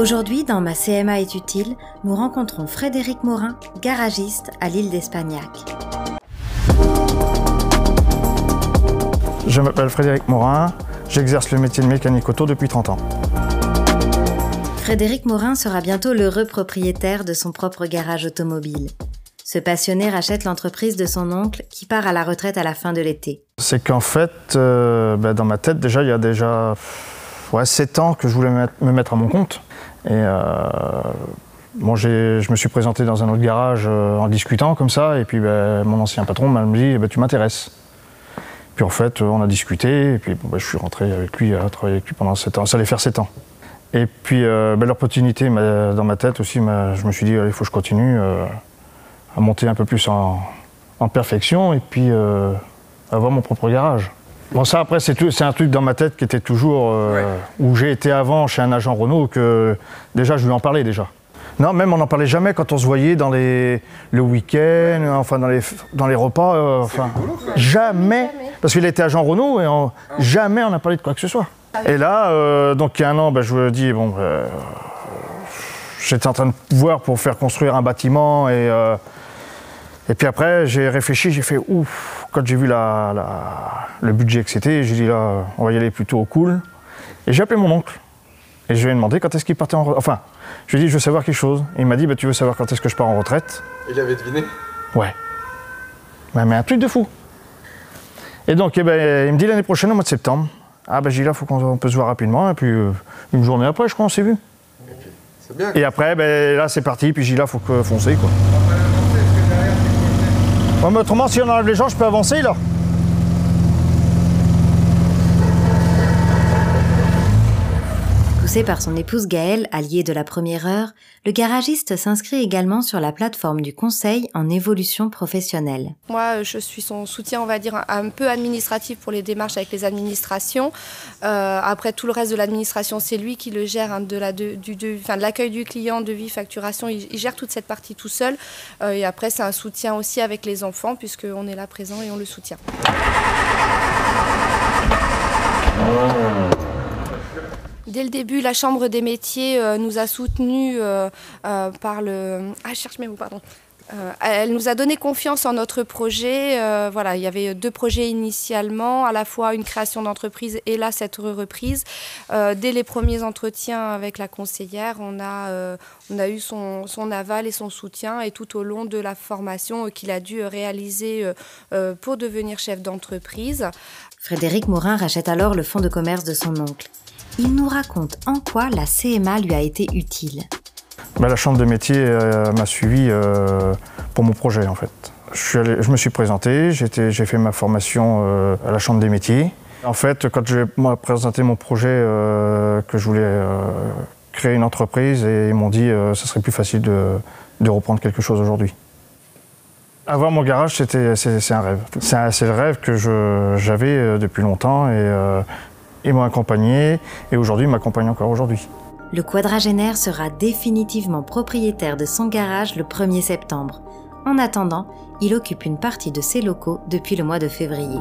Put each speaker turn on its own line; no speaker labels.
Aujourd'hui, dans ma CMA est utile, nous rencontrons Frédéric Morin, garagiste à l'île d'Espagnac.
Je m'appelle Frédéric Morin, j'exerce le métier de mécanique auto depuis 30 ans.
Frédéric Morin sera bientôt l'heureux propriétaire de son propre garage automobile. Ce passionné rachète l'entreprise de son oncle qui part à la retraite à la fin de l'été.
C'est qu'en fait, euh, ben, dans ma tête, déjà, il y a déjà ouais, 7 ans que je voulais me mettre à mon compte. Et euh, bon, je me suis présenté dans un autre garage euh, en discutant comme ça, et puis ben, mon ancien patron m'a dit eh ben, Tu m'intéresses. Puis en fait, on a discuté, et puis ben, je suis rentré avec lui, à travailler avec lui pendant 7 ans. Ça allait faire 7 ans. Et puis ben, l'opportunité dans ma tête aussi, je me suis dit Il faut que je continue à monter un peu plus en, en perfection, et puis avoir mon propre garage. Bon, ça, après, c'est un truc dans ma tête qui était toujours. Euh, où j'ai été avant chez un agent Renault, que déjà, je lui en parlais déjà. Non, même on n'en parlait jamais quand on se voyait dans les, le week-end, enfin dans les, dans les repas. Euh, enfin, jamais. Parce qu'il était agent Renault et jamais on n'a parlé de quoi que ce soit. Et là, euh, donc il y a un an, ben, je me dis, bon, j'étais en train de voir pour faire construire un bâtiment et et puis après, j'ai réfléchi, j'ai fait ouf. Quand j'ai vu le budget que c'était, j'ai dit là, on va y aller plutôt au cool. Et j'ai appelé mon oncle. Et je lui ai demandé quand est-ce qu'il partait en retraite. Enfin, je lui ai dit, je veux savoir quelque chose. Et il m'a dit, bah, tu veux savoir quand est-ce que je pars en retraite
Il avait deviné
Ouais. mais un truc de fou. Et donc, eh ben, il me dit l'année prochaine, au mois de septembre. Ah, ben, j'ai dit là, il faut qu'on peut se voir rapidement. Et puis, euh, une journée après, je crois, on s'est vu.
Bien.
Et après, ben, là, c'est parti. Puis j'ai dit là, il faut que foncer, quoi mais autrement, si on enlève les gens, je peux avancer là.
Poussé par son épouse Gaëlle, alliée de la première heure, le garagiste s'inscrit également sur la plateforme du conseil en évolution professionnelle.
Moi, je suis son soutien, on va dire, un peu administratif pour les démarches avec les administrations. Euh, après, tout le reste de l'administration, c'est lui qui le gère, hein, de l'accueil du client, devis, facturation. Il, gère toute cette partie tout seul. Euh, et après, c'est un soutien aussi avec les enfants, puisqu'on est là présent et on le soutient. Dès le début, la Chambre des métiers euh, nous a soutenus euh, euh, par le. Ah, je cherche mes mots, pardon. elle nous a donné confiance en notre projet. voilà, il y avait deux projets initialement, à la fois une création d'entreprise et là cette reprise. dès les premiers entretiens avec la conseillère, on a, on a eu son, son, aval et son soutien et tout au long de la formation qu'il a dû réaliser pour devenir chef d'entreprise.
Frédéric Morin rachète alors le fonds de commerce de son oncle il nous raconte en quoi la CMA lui a été utile.
Bah, la Chambre de métier euh, m'a suivi euh, pour mon projet en fait. Je, me suis présenté, j'ai fait ma formation euh, à la Chambre des métiers. En fait, quand j'ai présenté mon projet, que je voulais créer une entreprise, et ils m'ont dit que ce serait plus facile de, reprendre quelque chose aujourd'hui. Avoir mon garage, c'est un rêve. C'est le rêve que j'avais depuis longtemps et ils m'ont accompagné et aujourd'hui ils m'accompagnent encore aujourd'hui.
Le quadragénaire sera définitivement propriétaire de son garage le 1er septembre. En attendant, il occupe une partie de ses locaux depuis le mois de février.